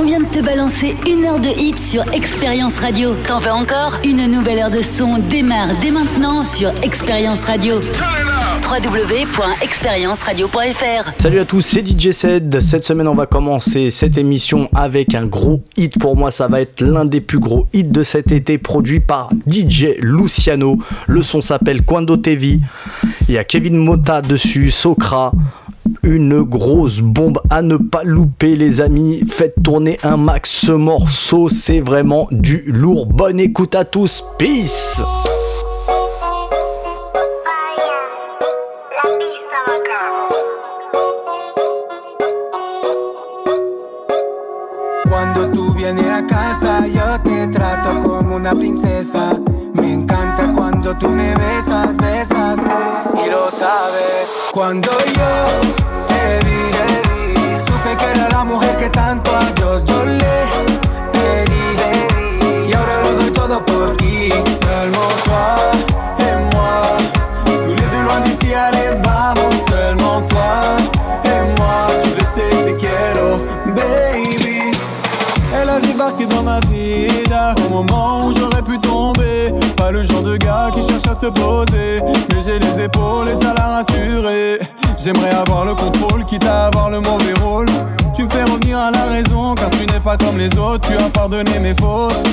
On vient de te balancer une heure de hit sur Expérience Radio. T'en veux encore? Une nouvelle heure de son démarre dès maintenant sur Expérience Radio. www.expérienceradio.fr Salut à tous, c'est DJ Ced. Cette semaine, on va commencer cette émission avec un gros hit. Pour moi, ça va être l'un des plus gros hits de cet été, produit par DJ Luciano. Le son s'appelle Quando Tevi. Il y a Kevin Mota dessus, Socra une grosse bombe à ne pas louper les amis. Faites tourner un max ce morceau, c'est vraiment du lourd. Bonne écoute à tous, peace yo te trato como una princesa. Me encanta cuando tú me besas, besas y lo sabes. Cuando yo te vi, supe que era la mujer que tanto a Dios yo le dans ma vida au moment où j'aurais pu tomber. Pas le genre de gars qui cherche à se poser, mais j'ai les épaules et ça l'a rassuré. J'aimerais avoir le contrôle, quitte à avoir le mauvais rôle. Tu me fais revenir à la raison, car tu n'es pas comme les autres, tu as pardonné mes fautes.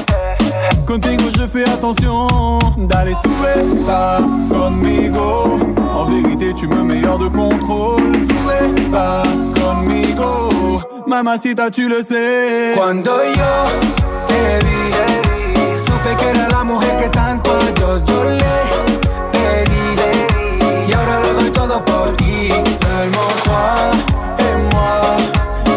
Contigo je fais attention d'aller sube pas conmigo. En vérité, tu me meilleur de contrôle. Sube pas conmigo. Mamacita, tu le sais. Cuando yo te vi, supe que era la mujer que tanto a yo le pedí. Y ahora lo doy todo por ti. Seulement toi et moi.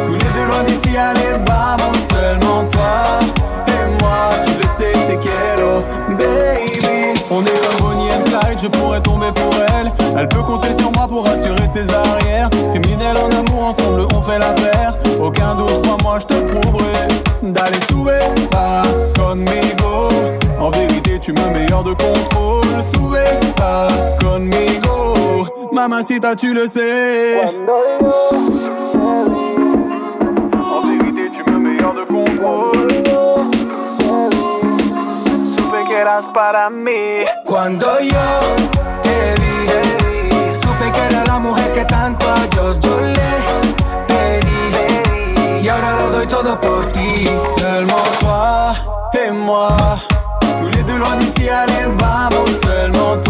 Tous les deux loin d'ici, allez, vamos. Seulement toi et moi. Tu le sais, te quiero, baby. On est comme Bonnie and Clyde, je pourrais tomber pour elle. Elle peut compter sur moi pour assurer ses arrières. Criminel en amour, ensemble on fait la paire. Meilleur de contrôle. Sube pas conmigo. Mamacita, tu le sais. En vérité, tu me meilleur de contrôle. Supe que eras para mí. Cuando yo te vi, supe que era la mujer que tanto a Dios yo le pedí. Y ahora lo doy todo por ti. Seulement toi et moi. D'ici, allez, vamos. Seulement toi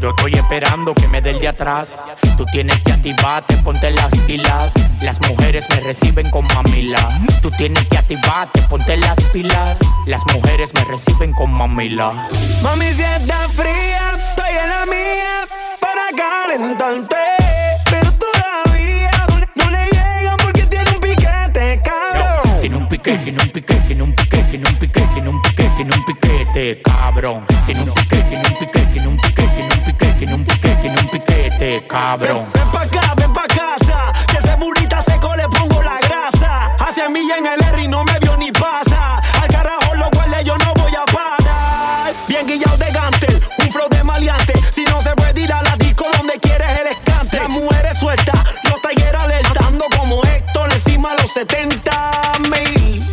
Yo, estoy esperando que me dé el de atrás. Tú tienes que activarte, ponte las pilas. Las mujeres me reciben con mamila. Tú tienes que activarte, ponte las pilas. Las mujeres me reciben con mamila. Mami, si está fría, estoy en la mía para calentarte. Pero todavía no le llegan porque tiene un piquete, cabrón. Tiene un pique, tiene un pique, tiene un pique, tiene un pique, tiene un pique, tiene un piquete, cabrón. Tiene un pique, tiene un pique, tiene un pique, tiene un pique, piquete, cabrón. Ven pa' acá, ven pa' casa. Que ese burrita seco le pongo la grasa. Hace milla en el R y no me vio ni pasa. Al carajo lo cual yo no voy a parar. Bien guillado de gantel, un flow de maleante. Si no se puede ir a la disco donde quieres el escante. Las mujeres sueltas, los talleres alertando como Héctor encima los 70 mil.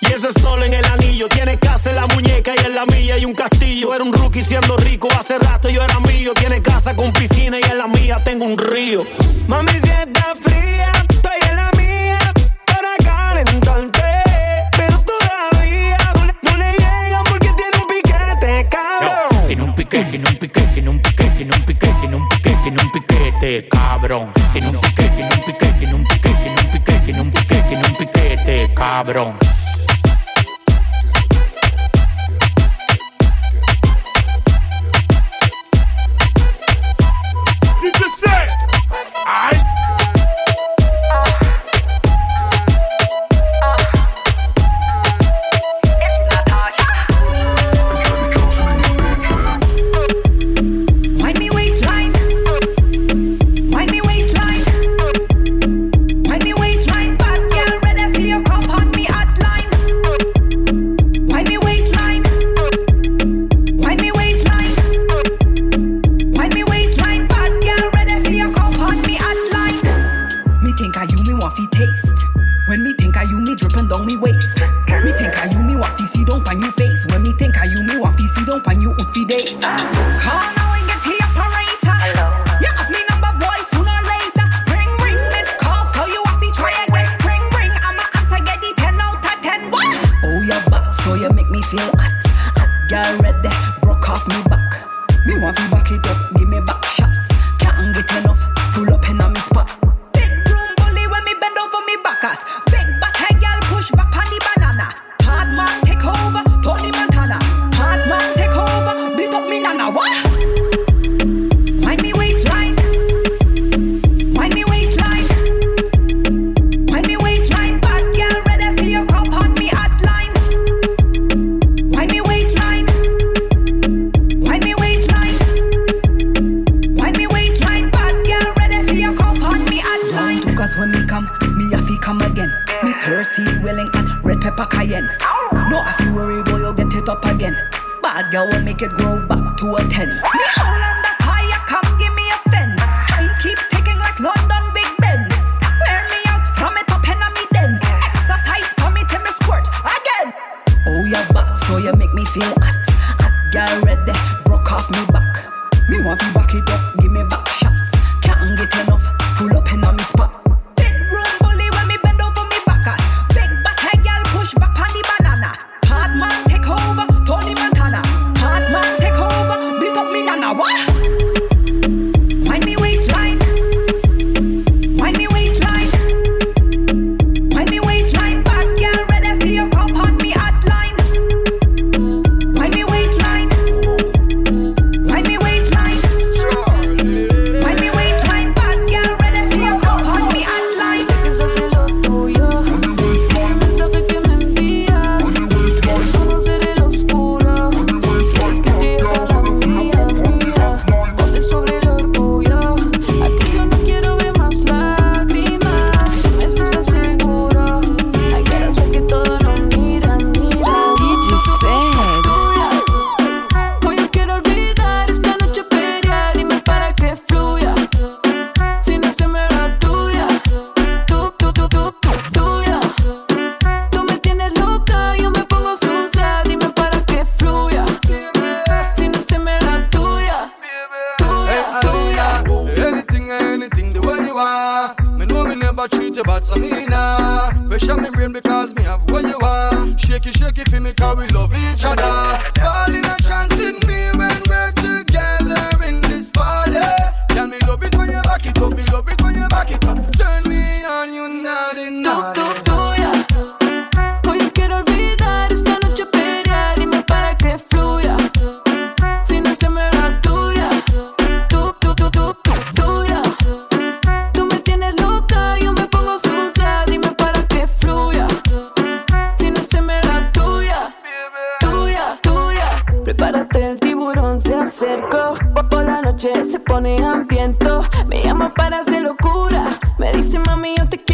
Y ese sol en el anillo tiene casa en la muñeca y en la mía y un castillo. Era un rookie siendo rico, hace rato yo era mío. Tiene casa con piscina y mía tengo un río. Mami, si está fría, estoy en la mía para calentarte. Pero todavía no le llegan porque tiene un piquete, cabrón. Tiene un un piquete, tiene un piquete, tiene un piquete, tiene un piquete, tiene un piquete, tiene un piquete, cabrón. Tiene un piquete, tiene un piquete, tiene un piquete, tiene un piquete, tiene un piquete, tiene un piquete, cabrón.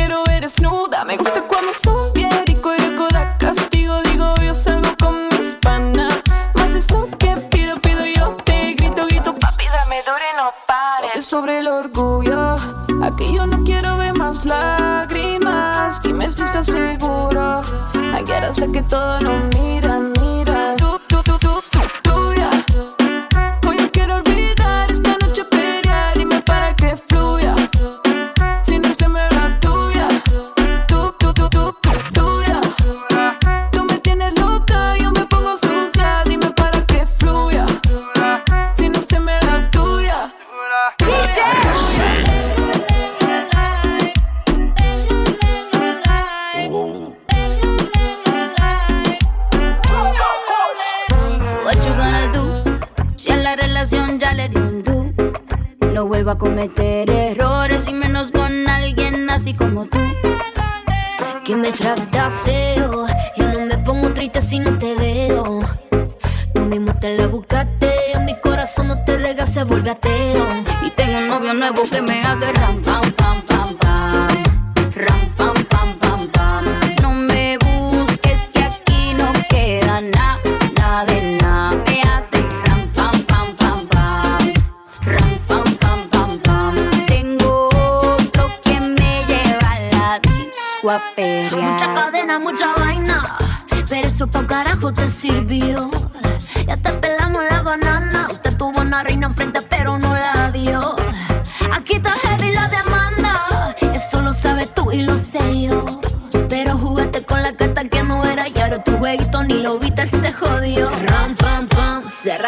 quiero ver desnuda. Me gusta cuando soy. No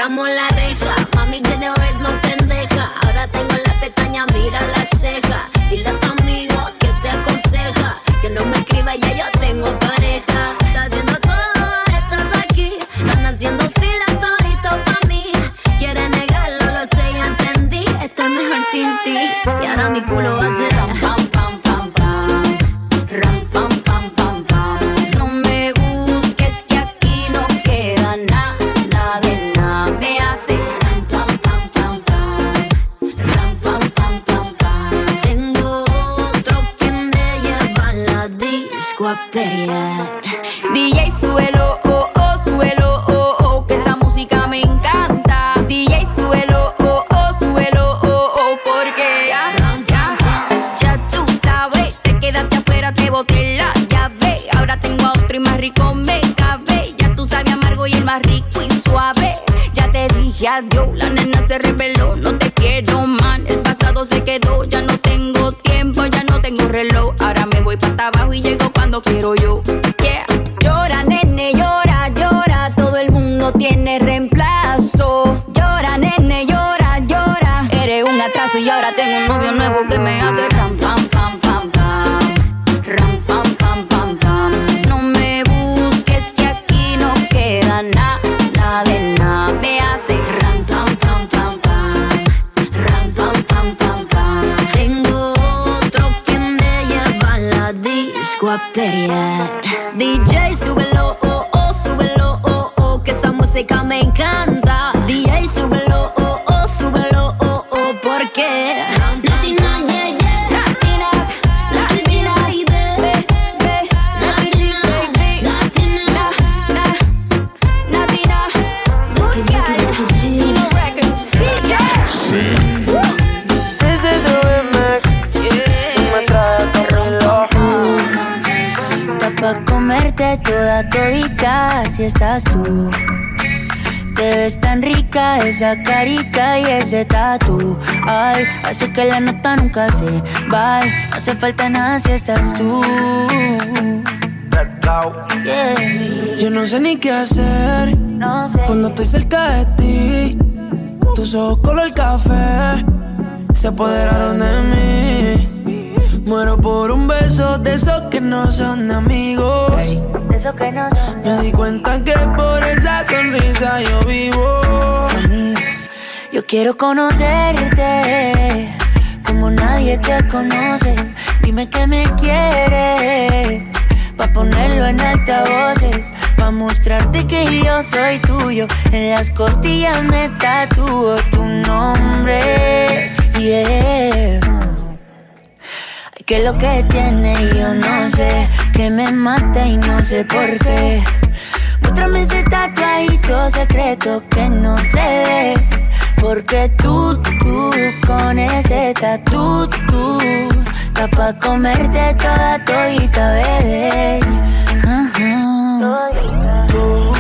cerramos la reja. Mami, vez no pendeja. Ahora tengo la pestaña, mira la ceja. Dile a tu amigo que te aconseja. Que no me escriba, ya yo tengo pareja. Estás haciendo todo, estás aquí. Están haciendo fila todito pa' mí. Quiere negarlo, lo sé, ya entendí. Estoy mejor sin ti. Y ahora mi culo hace DJ, súbelo, oh, oh, súbelo, oh, oh, que esa música me encanta. DJ, súbelo, oh, oh, súbelo, oh, oh, porque ya, ya, ya tú sabes, te quedaste afuera, te boté la llave. Ahora tengo a otro y más rico me cabe. Ya tú sabes amargo y el más rico y suave. Ya te dije adiós, la nena se reveló, nuevo que me hace ram, pam, pam, pam, pam. Ram, pam, pam, pam, pam. No me busques que aquí no queda nada, nada de nada. Me hace ram, pam, pam, pam, pam. Ram, pam, pam, pam, pam. Tengo otro que me lleva a la disco a pelear. DJ, súbelo, oh, oh, súbelo, oh, oh, que esa música me encanta. Esa carita y ese tatu. Ay, hace que la nota nunca se va. No hace falta nada si estás tú. Yeah. Yo no sé ni qué hacer No sé. cuando estoy cerca de ti. Tus ojos color café se apoderaron de mí. Muero por un beso de esos que no son amigos. De eso que no son Me di cuenta que por esa sonrisa yo vivo. Yo quiero conocerte como nadie te conoce. Dime que me quieres pa ponerlo en altavoces, pa mostrarte que yo soy tuyo. En las costillas me tatúo tu nombre. Yeah. Que lo que tiene yo no sé, que me mata y no sé por qué. Muéstrame ese tatuadito secreto que no ve. Porque tú, tú, con ese tatu, tú, está pa' comerte toda todita, bebé. Ajá. Tú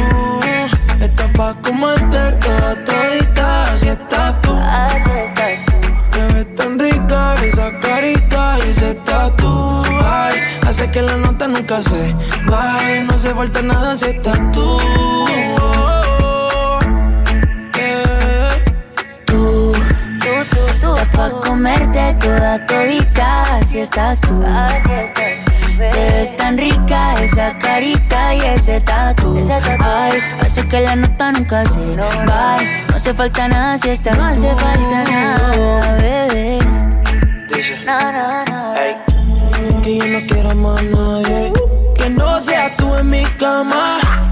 estás pa' comerte toda todita, así estás tú. Así estás tú. Te ves tan rica esa carita y ese tatu. Ay, hace que la nota nunca se vaya. No hace falta nada si estás tú. Toda todita, así estás tú. Así estás Te ves tan rica esa carita y ese tatu. Ay, hace que la nota nunca se Bye, no hace falta nada si estás No hace falta nada, bebé. No, no, no. Que yo no quiero más nadie. Que no seas tú en mi cama.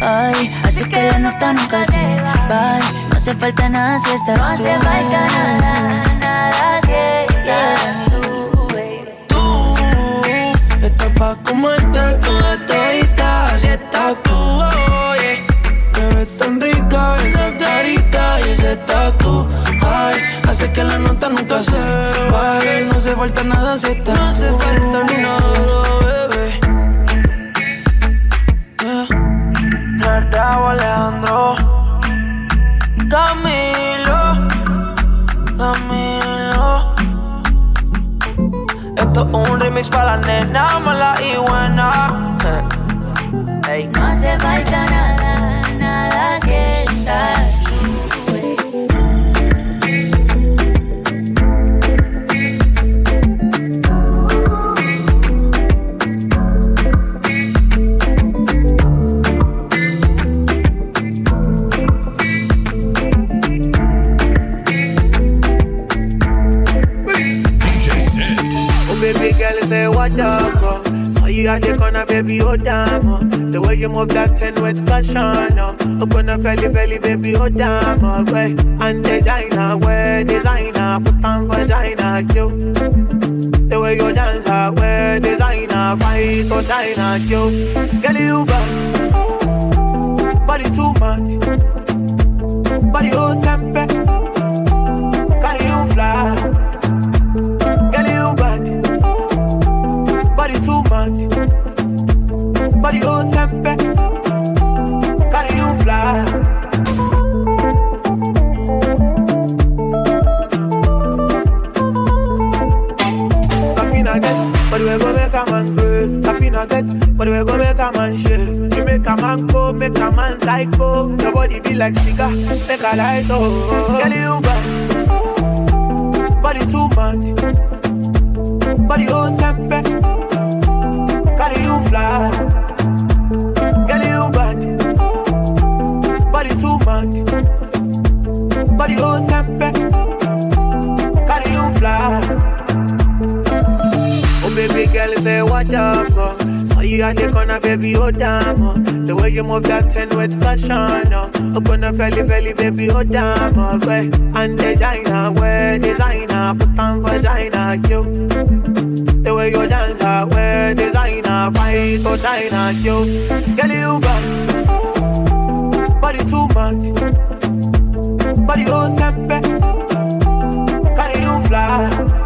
Ay, así que la nota nunca se va. No hace falta nada si estás No hace tú. falta nada, nada si estás tú, baby. Tú estás pa' comerte toda todita, si estás tú, oye. Te ves tan rica esa carita y ese tatu. Ay, hace que la nota nunca se baje. No hace falta nada si estás No hace falta ni nada, Raúl Alejandro Camilo Camilo. Esto es un remix para la nena mala y buena. Ey. No hace falta nada the baby, oh damn, oh. The way you move that ten with caution, oh. Gonna felly, felly, baby, oh damn, oh, way. And designer, wear designer, put on vagina, you. The way you dance, ah, I wear designer, fight for China, you. Girl, you back, body too much, body oh sempe, body oh sempe, carry you fly. But we go make a man grow. Safina get, but we go make a man shake. You make a man go, make a man psycho. Your body be like cigar, make a light oh. Girl, you bad, body too much, body oh sempe, carry you fly. Body too much, body oh sempe, carry you fly. Oh baby girl, say what up, oh. So you at the corner, baby, oh damn, oh. The way you move that ten with passion, oh. Oh gonna felly, felly, baby, oh damn, oh. Way. And designer, wear designer, put on vagina, you. The way you dance, ah, I wear designer, fight for China, you. Girl, you got body too much, body oh sempe, carry you fly.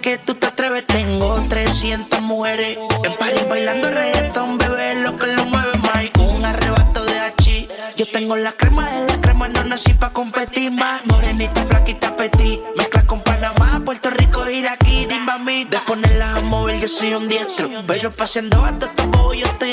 Que tú te atreves. Tengo 300 mujeres en party bailando reggaetón, bebé. Lo que lo mueve más. Un arrebato de hachi. Yo tengo la crema de la crema, no nací pa' competir más. Morenita, flaquita, petit. Mezcla con Panamá, Puerto Rico, Iraquí, dime a mí. De a mover, yo soy un diestro. Pero paseando a todo yo estoy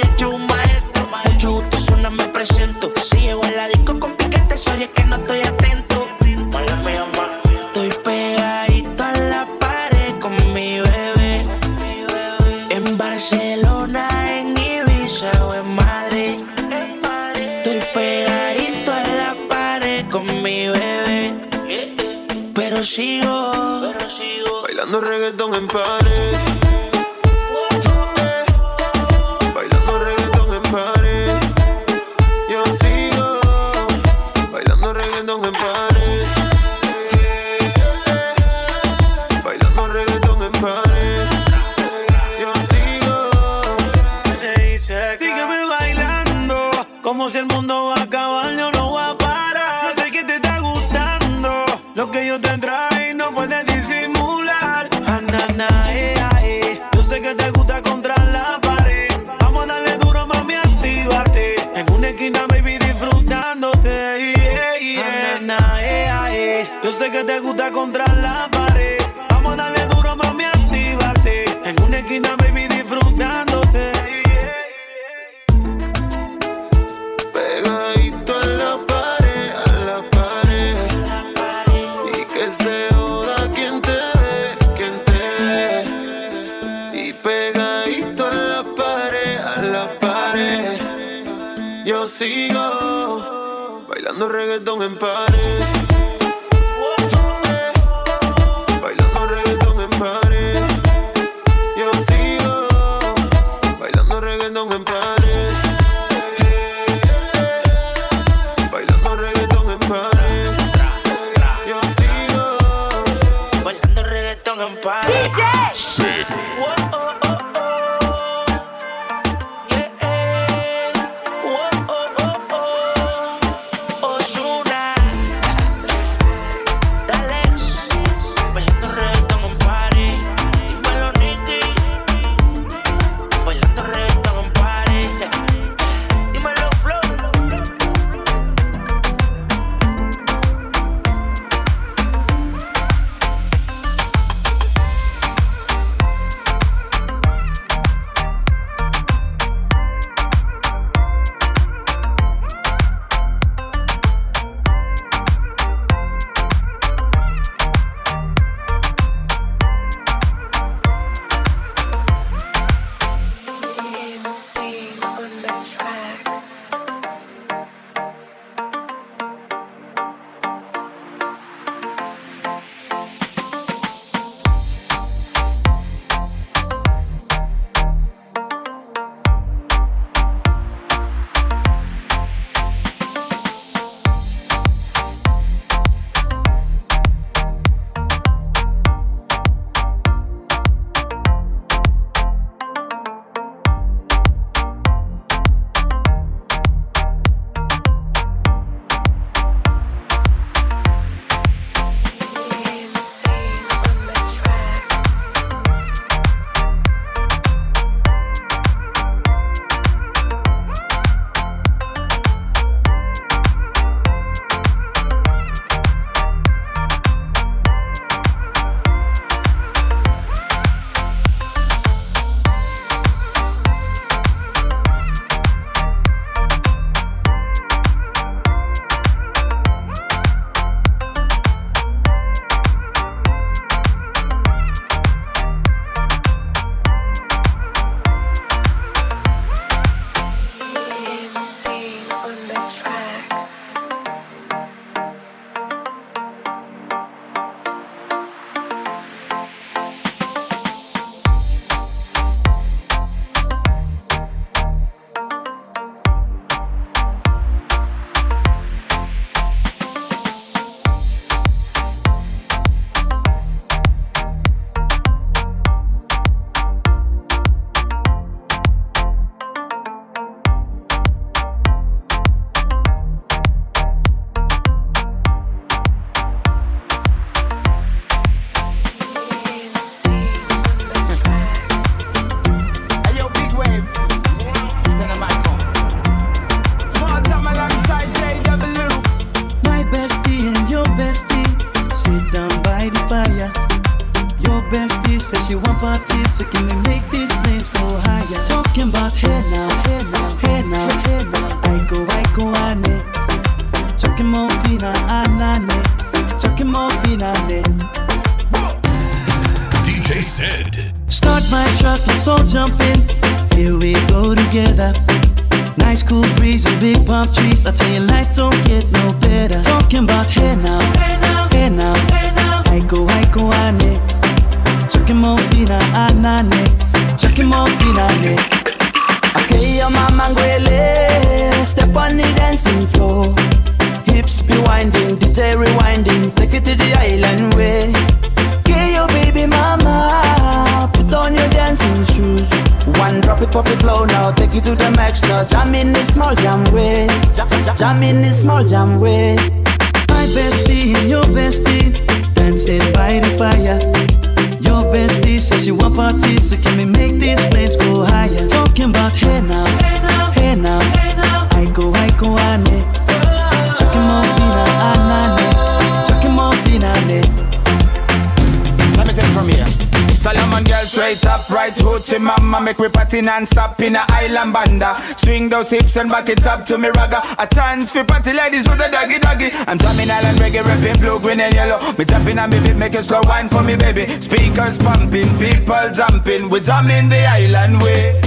those hips and back it up to me ragga A chance for party ladies do the doggy doggy I'm drumming island reggae, rapping blue, green and yellow Me tapping on me beat, make it slow wine for me baby Speakers pumping, people jumping We drumming the island way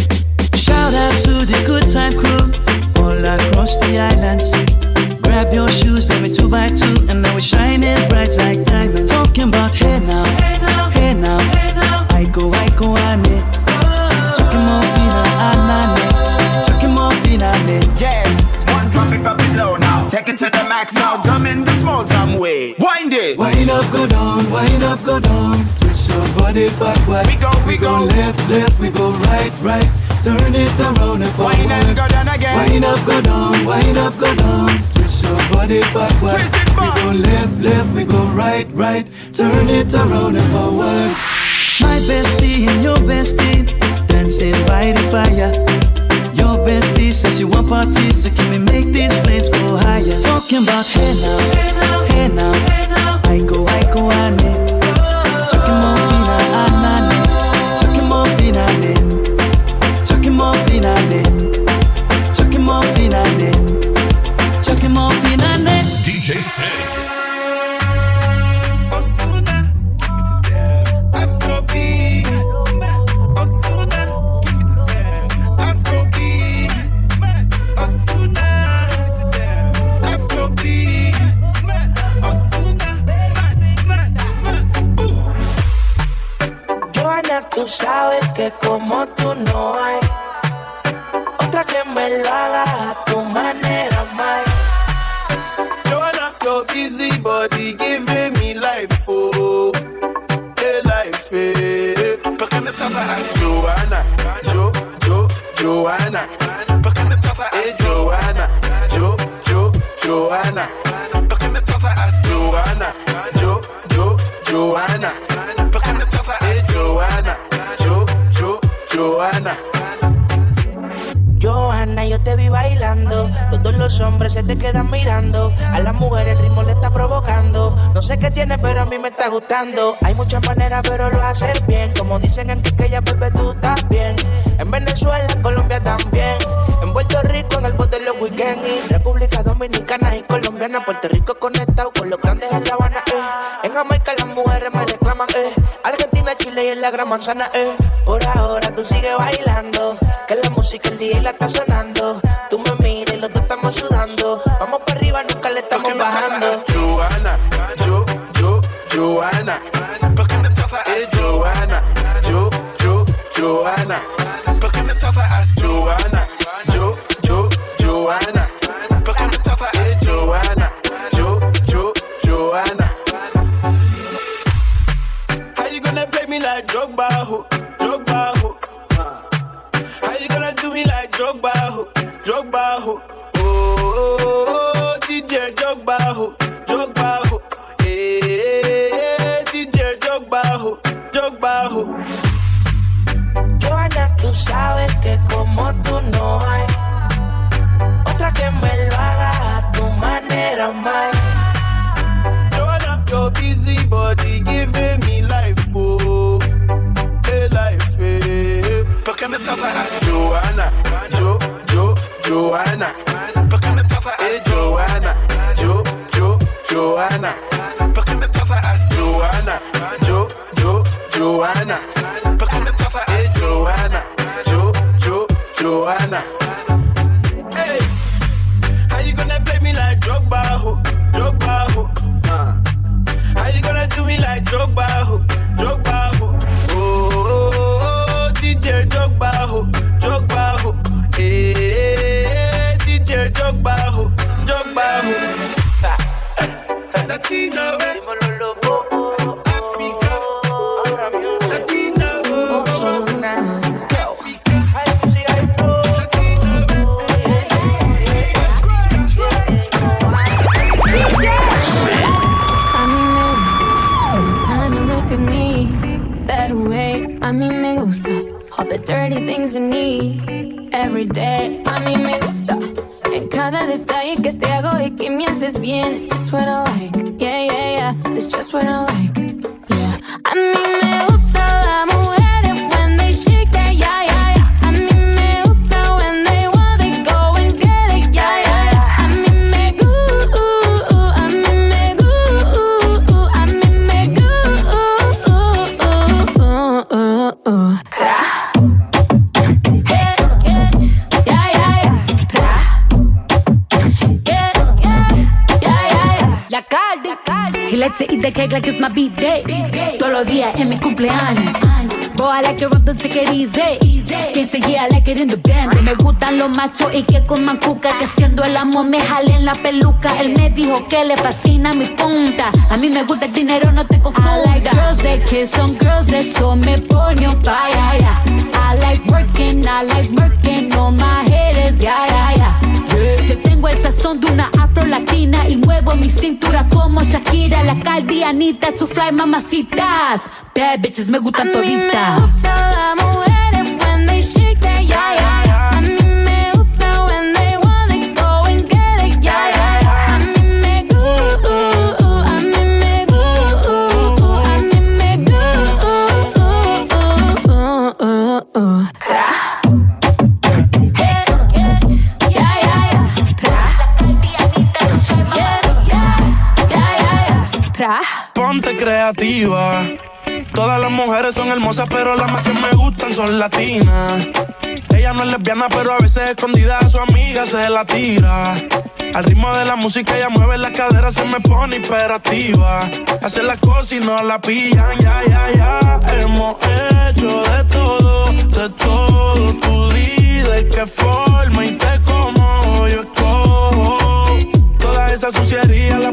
Shout out to the good time crew all across the islands. Grab your shoes, let me two by two, and now we're shining bright like diamonds. Talking about hey now, hey now, hey now. I go, I go, ane. Chakimo fina, anane. Chakimo finale. Yes, one drop it, drop it low now Take it to the max now, jump in the small jam way Wind it Wind up, go down, wind up, go down. Twist your body backward. We go, we go. left, left, we go right, right. Turn it around and forward. Wind and go down again Wind up, go down, wind up, go down. Twist your body backward. Twist it we go left, left, we go right, right. Turn it around and forward. My bestie and your bestie dancing by the fire. Your bestie says she want parties, so can we make these flames go higher? Talking about hey now, hey now, hey now, hey now. I go, I go, ane. Chakimo tú sabes que como tú no hay otra que me lo haga a tu manera, Mike. Joanna, your busy body giving me life, oh, hey life, eh. Back in the top los hombres se te quedan mirando. A la mujer el ritmo le está provocando. No sé qué tiene, pero a mí me está gustando. Hay muchas maneras, pero lo haces bien. Como dicen en ella bebé, tú bien. En Venezuela, en Colombia también. En Puerto Rico, en el bote los weekends. República Dominicana y Colombiana. Puerto Rico conectado con los grandes en La Chile y en la gran manzana. Eh. Por ahora tú sigues bailando. Que la música el día la está sonando. Tú me miras y los dos estamos sudando. Vamos para arriba, nunca le estamos bajando. Joanna, Jo, Jo, Joanna. busy body giving me life, oh, hey life, hey. Perché mi trova a Joanna, Jo, Jo, Joanna. Perché mi trova a Joanna, Jo, Jo, Joanna. Perché mi Joanna, Jo, Jo, Joanna. Perché mi trova a Joanna, Jo, Jo, Joanna. need every day. A mí me gusta en cada detalle que te hago y que me haces bien. It's what I like, yeah, yeah, yeah. It's just what I like. y que con mancuca Que siendo el amo me jale en la peluca. Él me dijo que le fascina mi punta. A mí me gusta el dinero, no te confunda I like girls that kiss on girls, eso me pone un fire. Yeah. I like working, I like working on my haters, yeah, yeah, yeah, yeah. Yo tengo el sazón de una afro latina Y muevo mi cintura como Shakira La caldianita, su fly mamacitas. Bad bitches me gustan toditas. mente creativa. Todas las mujeres son hermosas, pero las más que me gustan son latinas. Ella no es lesbiana, pero a veces escondida a su amiga se la tira. Al ritmo de la música ella mueve las caderas, se me pone imperativa. Hace las cosas y no la pillan, ya, ya, ya. Hemos hecho de todo, de todo. Tú di de qué forma y te como yo escojo. Toda esa suciedad la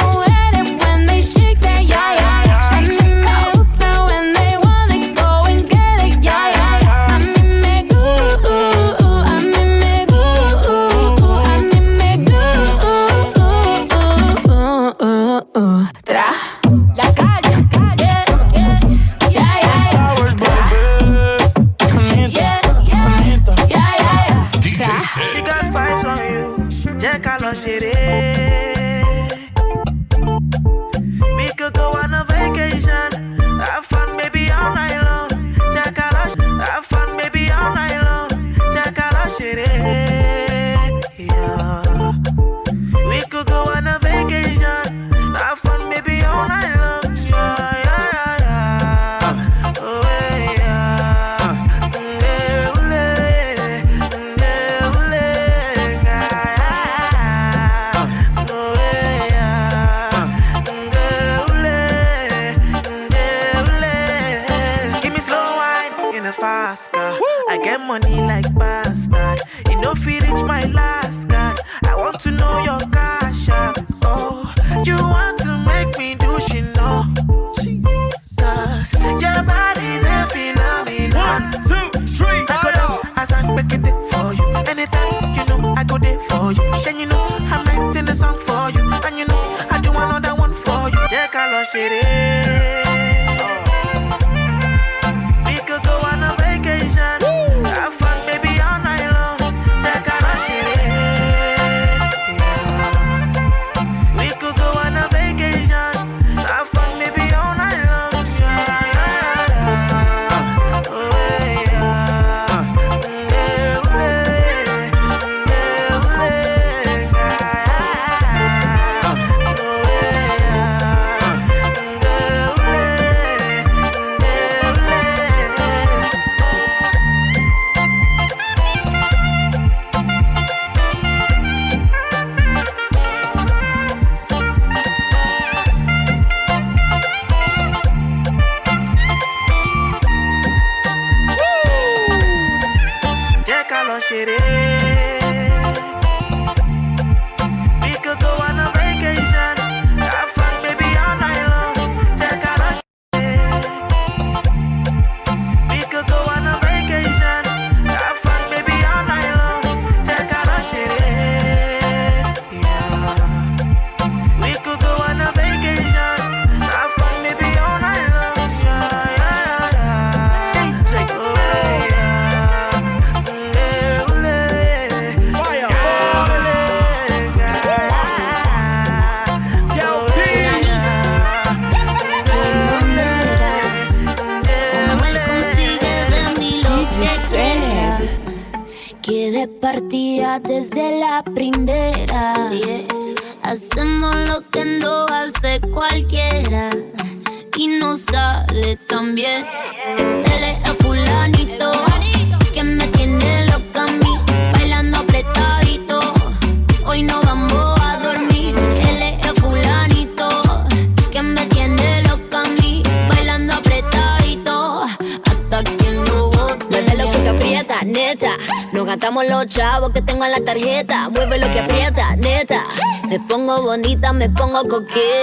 poco que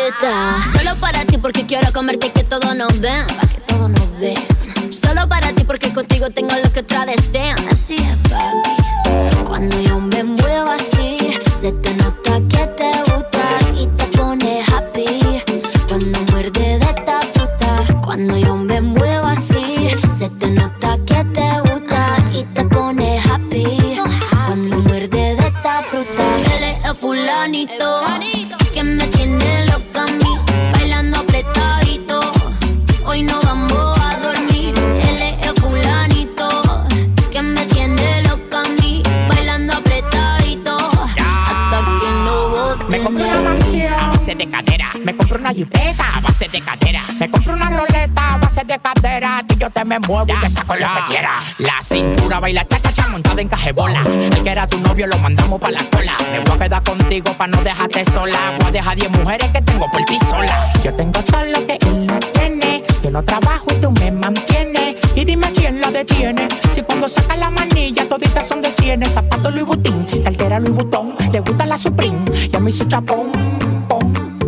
compré una jipeta a base de cadera. Me compré una roleta a base de cadera. Que yo te me muevo y te saco lo que quiera. La cintura baila cha cha cha montada en cajebola. El que era tu novio lo mandamos pa' la cola. Me voy a quedar contigo pa' no dejarte sola. Voy a dejar 10 mujeres que tengo por ti sola. Yo tengo todo lo que él no tiene. Yo no trabajo y tú me mantienes. Y dime quién la detiene. Si cuando saca la manilla toditas son de cienes. Zapato Louis Vuitton, cartera Louis Vuitton. Le gusta la Supreme y a mí su chapón.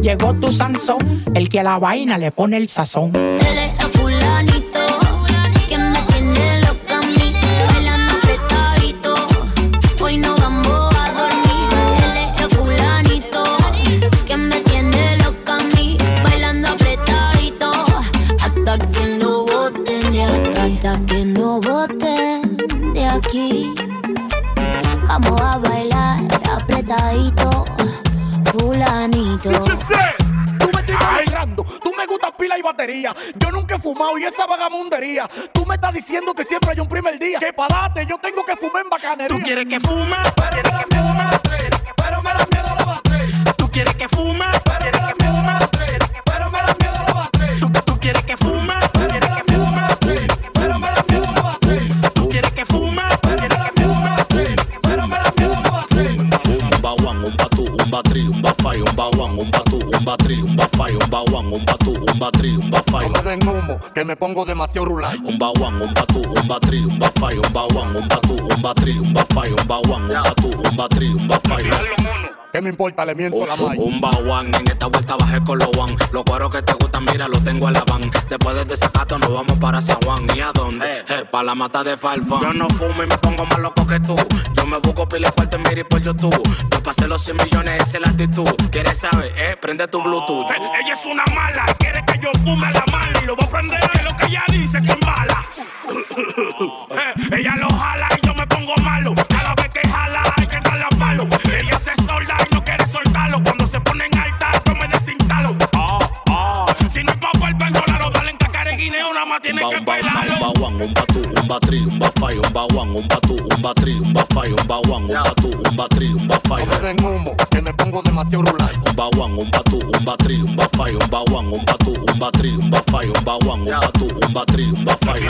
Llegó tu Sansón, el que a la vaina le pone el sazón. Es el fulanito que me tiene loca a bailando apretadito. Hoy no vamos a dormir. Es el fulanito que me tiene loca a bailando apretadito. Hasta que no boten de aquí, hasta que no boten de aquí. Vamos a bailar apretadito, Tú me estás agarrando, tú me gustas pila y batería. Yo nunca he fumado y esa vagamundería. Tú me estás diciendo que siempre hay un primer día. Que para darte yo tengo que fumar en bacanería. ¿Tú quieres que fume? Pero me da miedo me da Pero me da miedo la batería. ¿Tú quieres que fume? Pero me da miedo me da Pero me da miedo la batería. ¿Tú, tú quieres que fume? Pero me da miedo Pero me da miedo la batería. ¿Tú quieres que fume? Pero me da miedo Pero me da miedo la batería. Un ba two, un ba three, un ba five, un ba one, un ba two, un ba three, un ba five. No me den humo, que me pongo demasiado rular. Un ba one, un ba two, un ba three, un ba five, un ba one, un ba two, un ba three, un ba five, un ba one, un ba two, un ba three, un ba five. ¿Qué me importa? Le miento a la malla. un ba one, en esta vuelta bajé con los one. Los cueros que te gustan, mira, los tengo en la van. Después de desacato nos vamos para San Juan. ¿Y a dónde? Eh, para la mata de Falfán. Yo no fumo y me pongo más loco que tú. Yo me busco pila cuarto en miri por YouTube. Yo pasé los 100 millones, esa es la actitud. ¿Quieres saber? Eh, prende tu Bluetooth. Eh, Ella es una mala, quiere que yo fume la mala y lo voy a prender de lo que ella dice que es mala. Eh, ella lo guineo, nada más tiene Un que bailarlo. un ba one, un ba two, un ba three, un ba five, un ba one, un ba two, un ba three, un ba five, un ba one, un ba two, un ba three, un ba five. No me den humo, que me pongo demasiado rular. Un ba one, un ba two, un ba three, un ba five, un ba one, un ba two, un ba three, un ba five, un ba one, un ba two, un ba three, un ba five.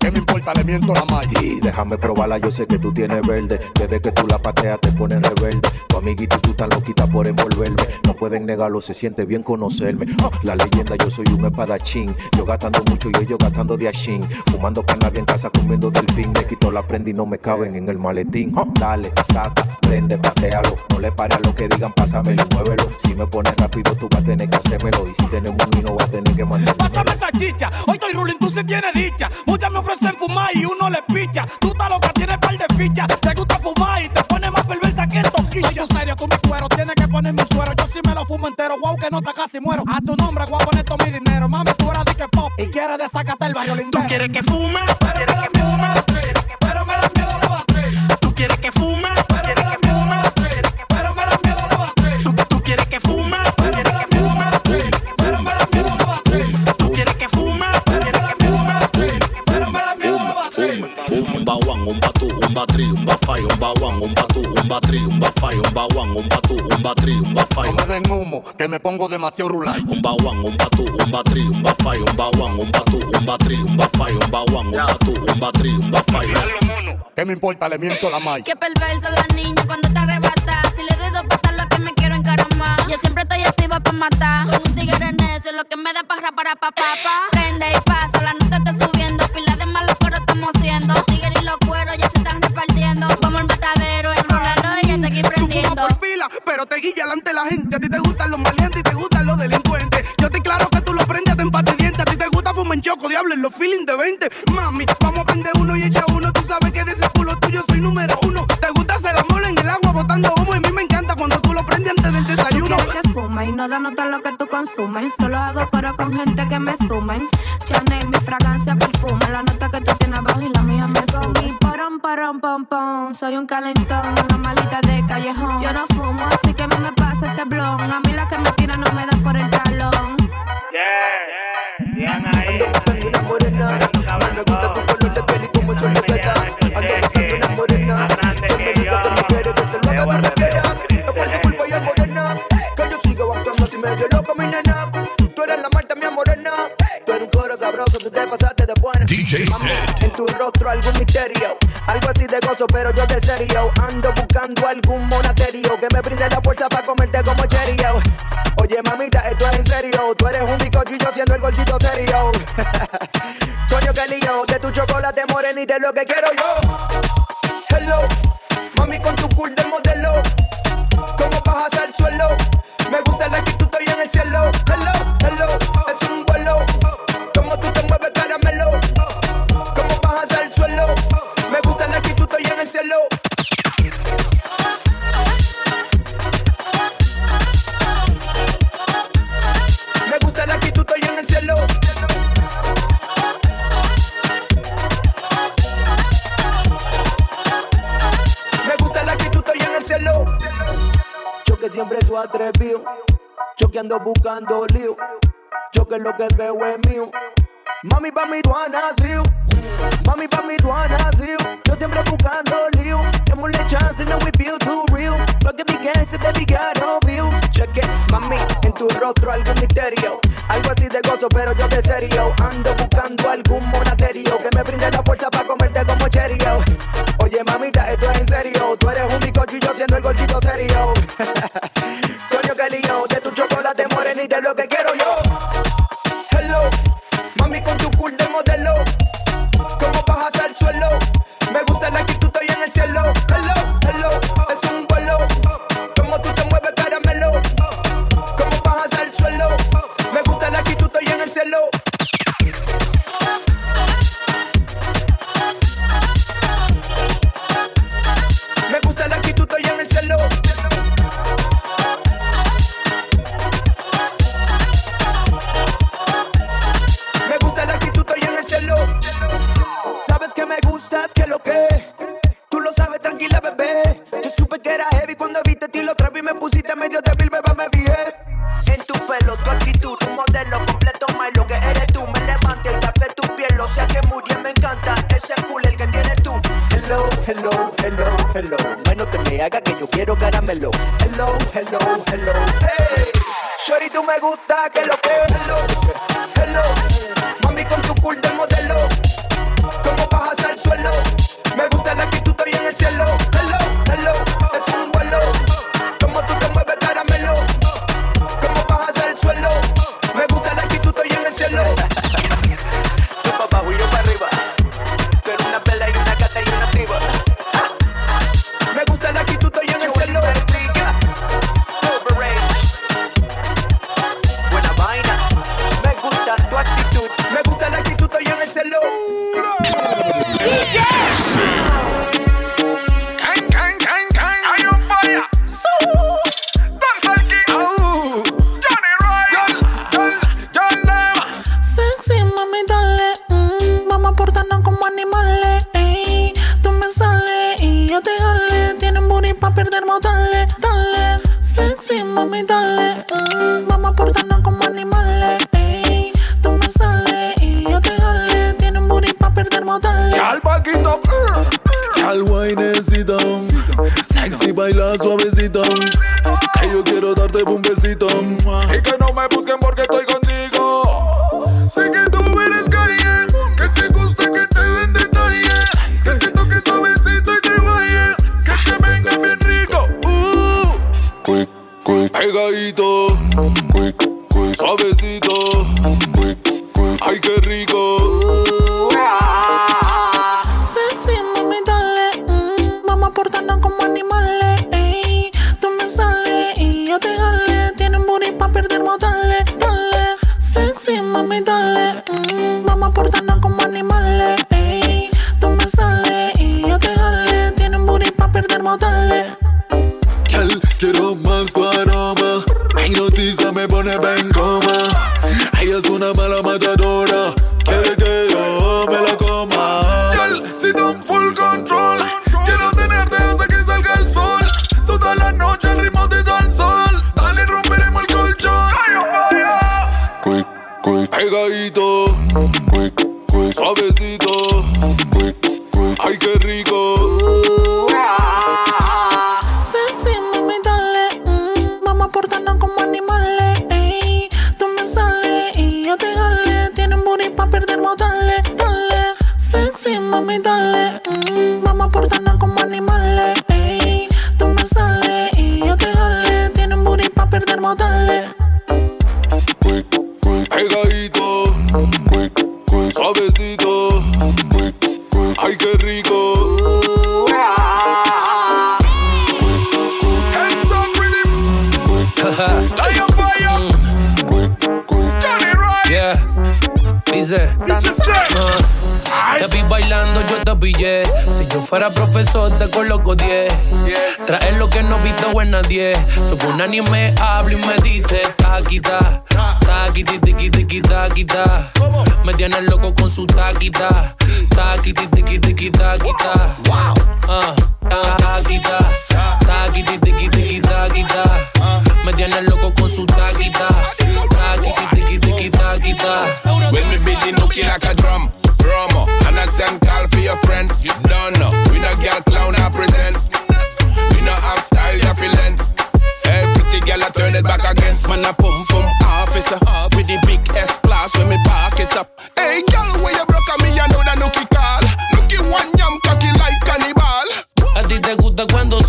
¿Qué me le miento la malla. Y déjame probarla, yo sé que tú tienes verde. Desde que tú la pateas te pones rebelde. Tu amiguita y tú tan loquita por envolverme. No pueden negarlo, se siente bien conocerme. Ah, la leyenda, yo soy un espadachín. Yo gastando mucho y ellos gastando de achín. Fumando cannabis en casa comiendo delfín. Me quito la prenda y no me caben en el maletín. Ah, dale, saca, prende, patealo. No le pare a lo que digan, pásamelo muévelo. Si me pones rápido, tú vas a tener que hacérmelo. Y si tenemos un hijo, vas a tener que mantenerlo. Pásame esa chicha, hoy estoy ruling, tú se tienes dicha. Muchas me ofrecen fumar y uno le picha. Tú estás loca, tienes par de ficha. Te gusta fumar y te pone más perversa que toquilla. Soy tu serio, tú mi cuero, tienes que ponerme un suero. Yo sí me lo fumo entero, wow, que no te casi muero. A tu nombre, voy a poner todo mi dinero. Mami, tú eras de que pop y quieres desacate el barrio. Tú quieres que fume, pero me da miedo la batería. Pero me da miedo la batería. tú quieres que fume, one, un ba two, un ba three, un ba five, un ba one, un ba two, un ba three, un ba five, un ba one, un ba two, un ba three, un ba five. No me den humo, que me pongo demasiado rular. Un ba one, un ba two, un ba three, un ba five, un ba one, un ba two, un ba three, un ba five, un ba one, un ba two, un ba three, un ba five. ¿Qué me importa? Le miento la malla. Qué perversa la niña cuando te arrebata. Si le doy dos patas, lo que me quiero encaramar. Yo siempre estoy activa para matar. Con un tigre necio, lo que me da para para pa pa pa. Prende y pasa, guilla delante la gente. A ti te gustan los maleantes y te gustan los delincuentes. Yo estoy claro que tú lo prendes hasta empate dientes. A ti te gusta fumar en choco, diablo, en los feelings de 20. Mami, vamos a prender uno y echa uno. Tú sabes que de ese culo tuyo soy número uno. Te gusta hacer amor en el agua botando humo. Y a mí me encanta cuando tú lo prendes antes del desayuno. Quiero que fume y no da nota lo que tú consumes. Solo hago coro con gente que me sumen. Chanel, mi fragancia, perfume. La nota que tú tienes abajo y Pom, pom. Soy un calentón, una malita de callejón. Yo no fumo, así que no me pasa ese blon. A mí la que me tira no me da por el talón. Ando buscando una morena, me gusta tu color de piel y como sol le pega. Ando buscando una morena, que me diga que me quiere, que se lo haga donde quiera. No por tu culpa y es moderna, que yo sigo actuando así medio loco, mi nena. Tú eres la Marta, mi morena. Tú eres un coro sabroso, tú te pasaste de. DJ Set. En tu rostro algún misterio, algo así de gozo, pero yo de serio. Ando buscando algún monasterio que me brinde la fuerza para comerte como cherio. Oye, mamita, esto es en serio. Tú eres un bicocho y yo siendo el gordito serio. Coño, que lío, de tu chocolate morenita es lo que quiero yo. Hello, mami, con tu cool de Mami, pa' tú has nacido. Mami, pa' tú has nacido. Yo siempre buscando lío. Démosle chance, no we feel too real. Fuck it, be gangster, baby, no views. It, mami, en tu rostro algún misterio. Algo así de gozo, pero yo de serio. Ando buscando algún monasterio que me brinde la fuerza para comerte como cherio. Oye, mamita, esto es en serio. Tú eres un bicocho y yo siendo el gordito serio. Coño, que lío. De tu chocolate morenita es lo que o sea que muy bien me encanta. Ese cool el que tienes tú. Hello, hello, hello, hello. Bueno, te me haga que yo quiero caramelo. Hello, hello, hello. Hey, Shorty, tú me gusta, que lo que. Hello, When me beat the nookie like a drum, drummer. And I send call for your friend. You don't know. We no girl clown, I pretend. We no have style, you feelin' Hey, pretty girl, I turn it back again. Man, I pum pum officer. With the big S class when me back it up. Hey, girl, where you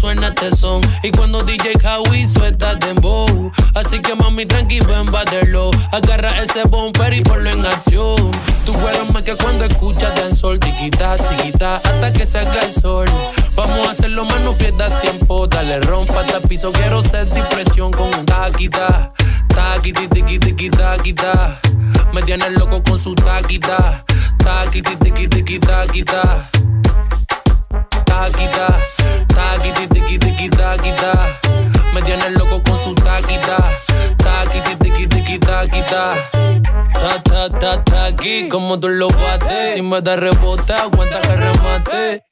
suena este son. Y cuando DJ Howie suelta dembow. Así que mami, tranqui, ven, bátelo. Agarra ese bumper y ponlo en acción. Tú vuelas más que cuando escuchas del sol. Tiquita, tiquita, hasta que salga el sol. Vamos a hacerlo más, no pierdas tiempo. Dale, rompa hasta. Quiero ser depresión con un taquita. Taquiti, tiqui, tiqui, taquita. Me tienes loco con su taquita. Taquiti, tiqui, tiqui, taquita. Taquita. Taquiti, tiqui, tiqui, taquita. Me tiene loco con su taquita. Taquiti, tiqui, tiqui, taquita. Ta, ta, ta, taqui, como tú lo bates. Si me da rebota, aguanta que remate.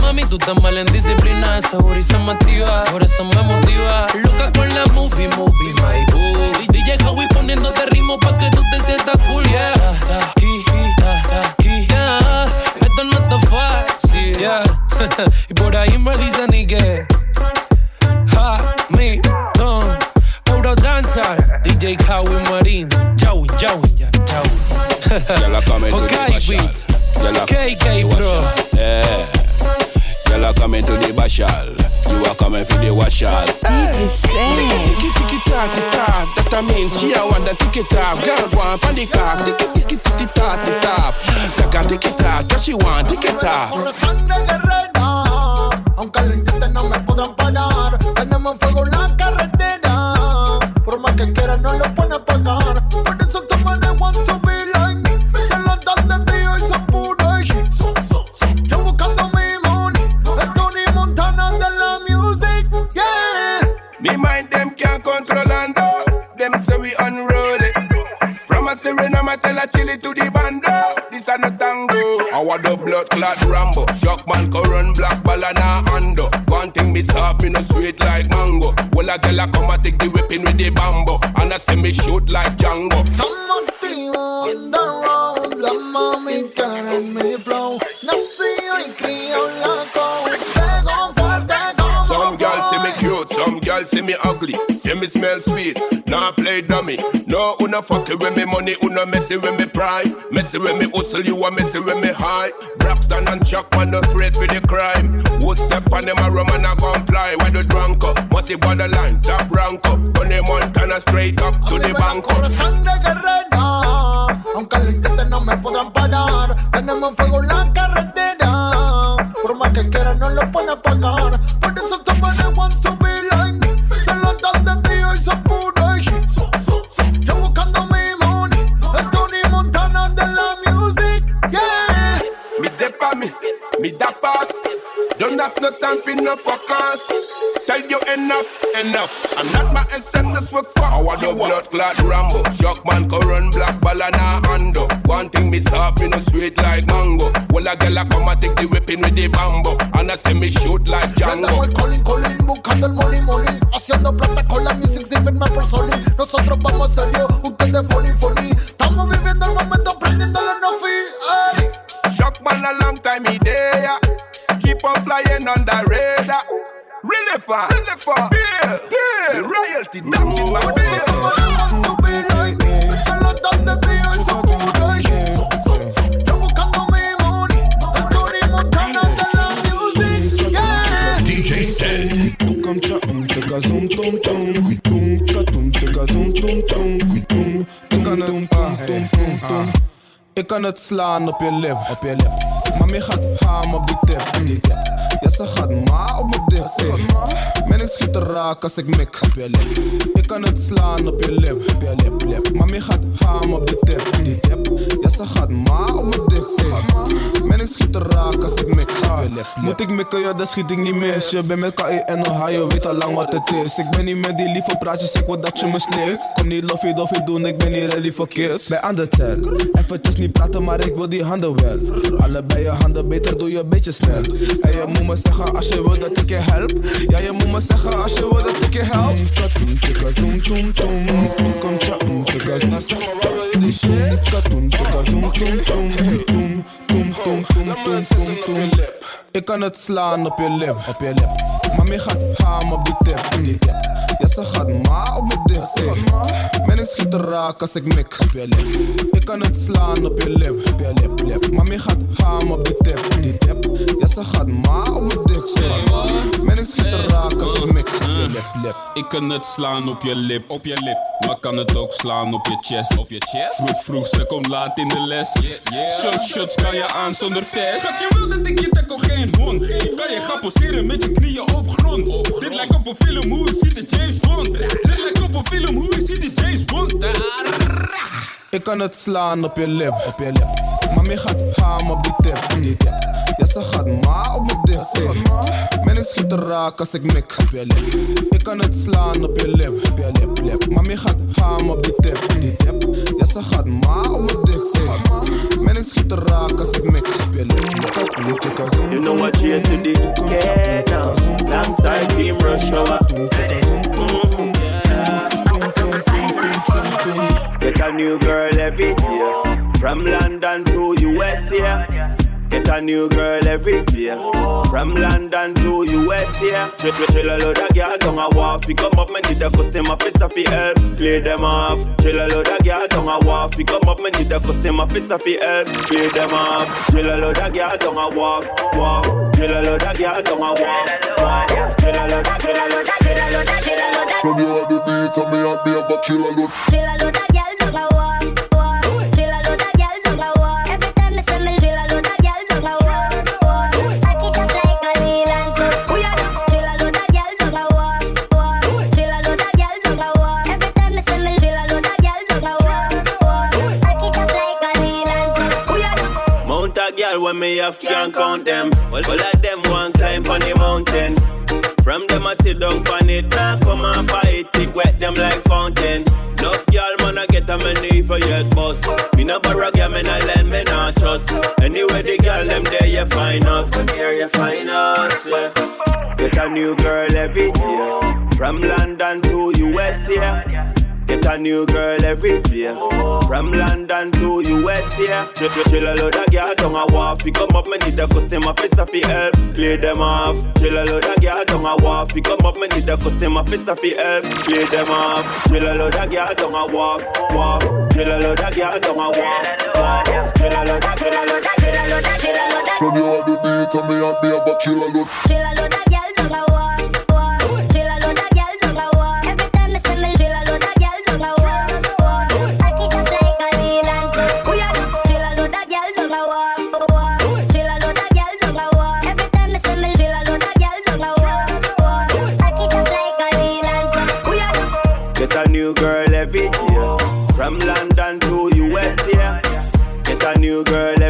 Mami, tú estás mal en disciplina, esa brisa me activa, por eso me motiva. Loca con la movie, movie, my boo. DJ Howie poniéndote ritmo pa' que tú te sientas cool, yeah. Aquí yeah. y por ahí me dicen y que Hamilton, puro danzar, DJ Howie Marín, Joey, Joey, ya, Joey. ya la comé, okay, beats, ya la KK, bro. Yeah. Girl, I coming to the bashal. You are coming for the washal. Hey. Tiki tiki ta ti ta. That I mean she a want that tiki ta. Girl, go on pan the cock. Tiki tiki tiki ta ti ta. Kaka tiki ta. That she want tiki ta. Por sangre guerrera, aunque lo intenten no me podrán parar. No, it with me money, una messy with me pride. Messy with me hustle, you a messy with me high. Braxton and Chuck man, no straight for the crime. Who step on them a rum and a gun fly? Why the drunk up? Must see borderline, top rank up. Tony Montana straight up to the bank up. corazón de guerrera. Aunque lo intenten no me podrán parar. Tenemos fuego en enough, enough. I'm not my ancestors with fuck. Our the blood clot Rambo. Shock man can run black ball and a handle. One thing me soft, me no sweet like mango. Well a girl a come and take the whipping with the bamboo. And I say me shoot like Andamos Django. el calling, calling, buscando el money, money Haciendo plata con la music sin firmar por Sony Nosotros vamos serio, ustedes funny, funny Estamos viviendo el momento, prendiéndole no fee ey. Shock man a long time he there. Keep on flying on the radar. Really far, look yeah. The royalty dumped in my beer. To be like money, music. Ik kan het slaan op je lip, op je lip. Mami gaat ham op die tip, die tip. Ja, ze gaat ma op mijn dik, ey. Men ik schiet er raak als ik mik op je lip. Ik kan het slaan op je lip, op je lip, lip. Mami gaat ham op die tip, die tip. Ja, ze gaat ma op mijn dik, ey. Men ik schiet er raak als ik mik op je lip. Moet ik mikken, ja, dan schiet ik niet mis. Je bent met KE en Ohio, weet al lang wat het is. Ik ben niet met die lieve praatjes, ik wil dat je me slikt. Kom niet loffie doffie doen, ik ben niet ready voor kids. Bij aan de tel, eventjes niet praten, maar ik wil die handen wel. Allebei je handen, beter doe je een beetje snel. En je moet me zeggen als je wil dat ik je help. Ja, je moet me zeggen als je wil dat ik je help. Katum, tika, tum, tum, tum. Kom, chatum, tika, nou zeg maar waar wil je die shit? Katum, tika, tum, tum, tum. Tum, tum, tum, tum, tum, tum, tum. Ik kan het slaan op je lip, op je lip. Mami gaat ham op die tip, die tip. Ja, ze gaat ma op mijn dik, ey. Men ik schiet er raak als ik mik op je lip. Ik kan het slaan op je lip, op je lip, lip. Mami gaat ham op die tip, die tip. Ja, ze gaat ma op mijn dik, ey. Men ik schiet er raak als ik mik op je lip, lip. Ik kan het slaan op je lip, op je lip. Maar kan het ook slaan op je chest, op je chest. Vroeg, vroeg, ze komt laat in de les. Shot, shots kan je aan zonder vest. Schat, je wil dat ik je tackle geen hond. Ik kan je gaan poseren met je knieën op grond. Dit lijkt op een film, hoe je ziet is James Bond. Dit lijkt op een film, hoe je ziet is James Bond. Ik kan het slaan op je lip, op je lip. Mami gaat ham op die tip, op die tip. Ja, ze gaat ma op mijn dik, ey. Men ik schiet er raak als ik mik op je lip. Ik kan het slaan op je lip, op je lip, lip. Mami gaat ham op die tip, op die tip. Ja, ze gaat ma op mijn dik, ey. Men ik schiet er raak als ik mik op je lip. You know what you had to the get now. Alongside Team Rush Hour. A new girl every day. From London to USA. Get a new girl every day. From London to USA. Chill, chill, chill a load of girl down a wharf. We come up, me need a customer officer fi help. Clear them off. Chill a load of girl down a wharf. We come up, me need a customer officer fi help. Clear them off. Chill a load of girl down a wharf. Wharf. Chill a load of girl down a wharf. Wharf. Chill a load of, chill a load of, chill a load of, chill a load of. When you are the beat and me a be a kill a load. Chill a load of Mount a girl when me have can't count them. All, all of them want climb on the mountain. From them I sit down on it, now come and fight it, wet them like fountain. Love girl, man, I get a knee for your boss. Me no borrow girl, me no lend, me no trust. Anyway, the girl, them there, you find us. Here you find us, yeah. Get a new girl every day. From London to US, yeah. Get a new girl every day. From London to US, yeah. Chill, chill, chill a load of girl down a wharf. We come up, me need a customer fist fi help. Clear them off. Chill a load of girl down a wharf. We come up, me need a customer fist fi help. Clear them off. Chill a load of girl down a wharf, wharf. Chill a load of girl down a wharf, wharf. Chill a load of, chill a load of, chill a load of, chill a load of. From you are the beat and me a be a kill a load. Chill a load of girl down a wharf,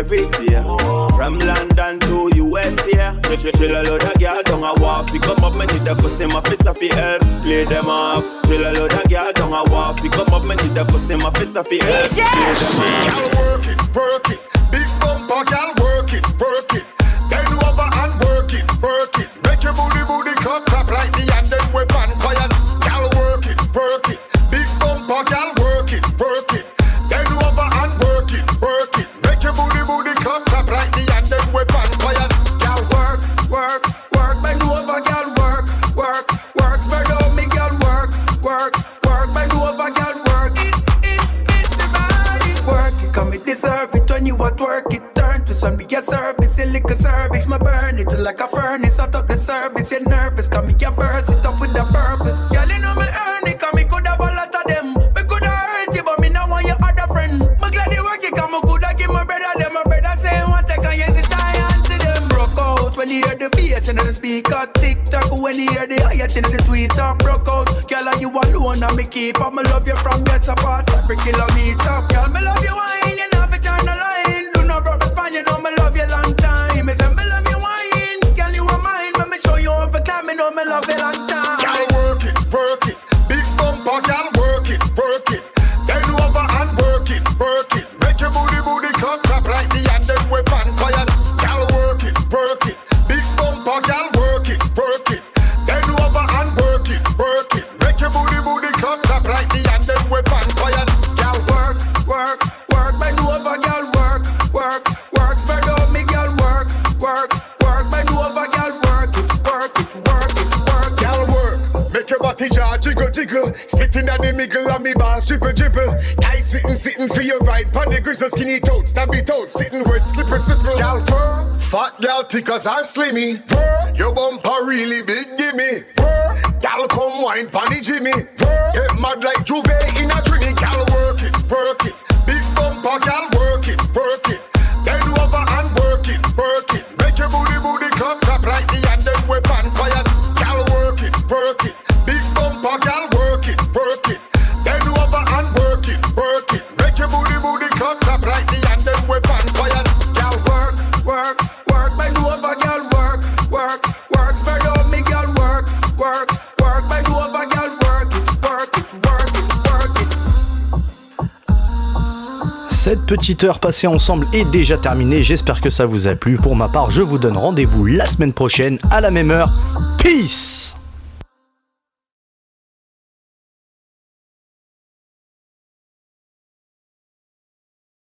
every day. From London to US, yeah. Chill, chill, chill a load of girl down a wharf. We come up, me need a customer fist fi help. Clear them off. Chill a load of girl down a wharf. We come up, me need a customer fist fi help. Clear them off. Girl, work it, work it. Little service. My burn it like a furnace. Out of the service, you're nervous. Come, me a burst it up with a purpose. Girl, you know me earn it, come, me could have a lot of them. Me could have hurt you, but me now want your other friend. Me glad you work it, come, me could have give my brother them. My brother say, want take and yes, it's I answer them. Broke out when you hear the bass and the speaker. Tick tock when you hear the highest in the tweeter. Broke out, girl, are you alone and me keep up. Me love you from yes, I pass every kilometer. Girl, me love you wine, toad, stabby toad. Sitting with slipper, slipper. Girl, purr. Fat girl, tickers are slimmy. Purr. Your bumper really big, gimme. Purr. Girl, come wine, pon the Jimmy. Purr. Get mad like Juve in a trini. Girl, work it, work it. Big bumper, girl, petite heure passée ensemble est déjà terminée. J'espère que ça vous a plu. Pour ma part, je vous donne rendez-vous la semaine prochaine à la même heure. Peace